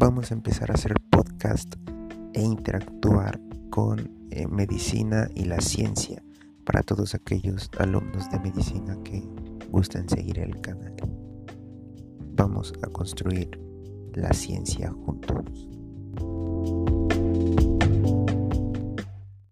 vamos a empezar a hacer podcast e interactuar con eh, medicina y la ciencia para todos aquellos alumnos de medicina que gusten seguir el canal. Vamos a construir la ciencia juntos.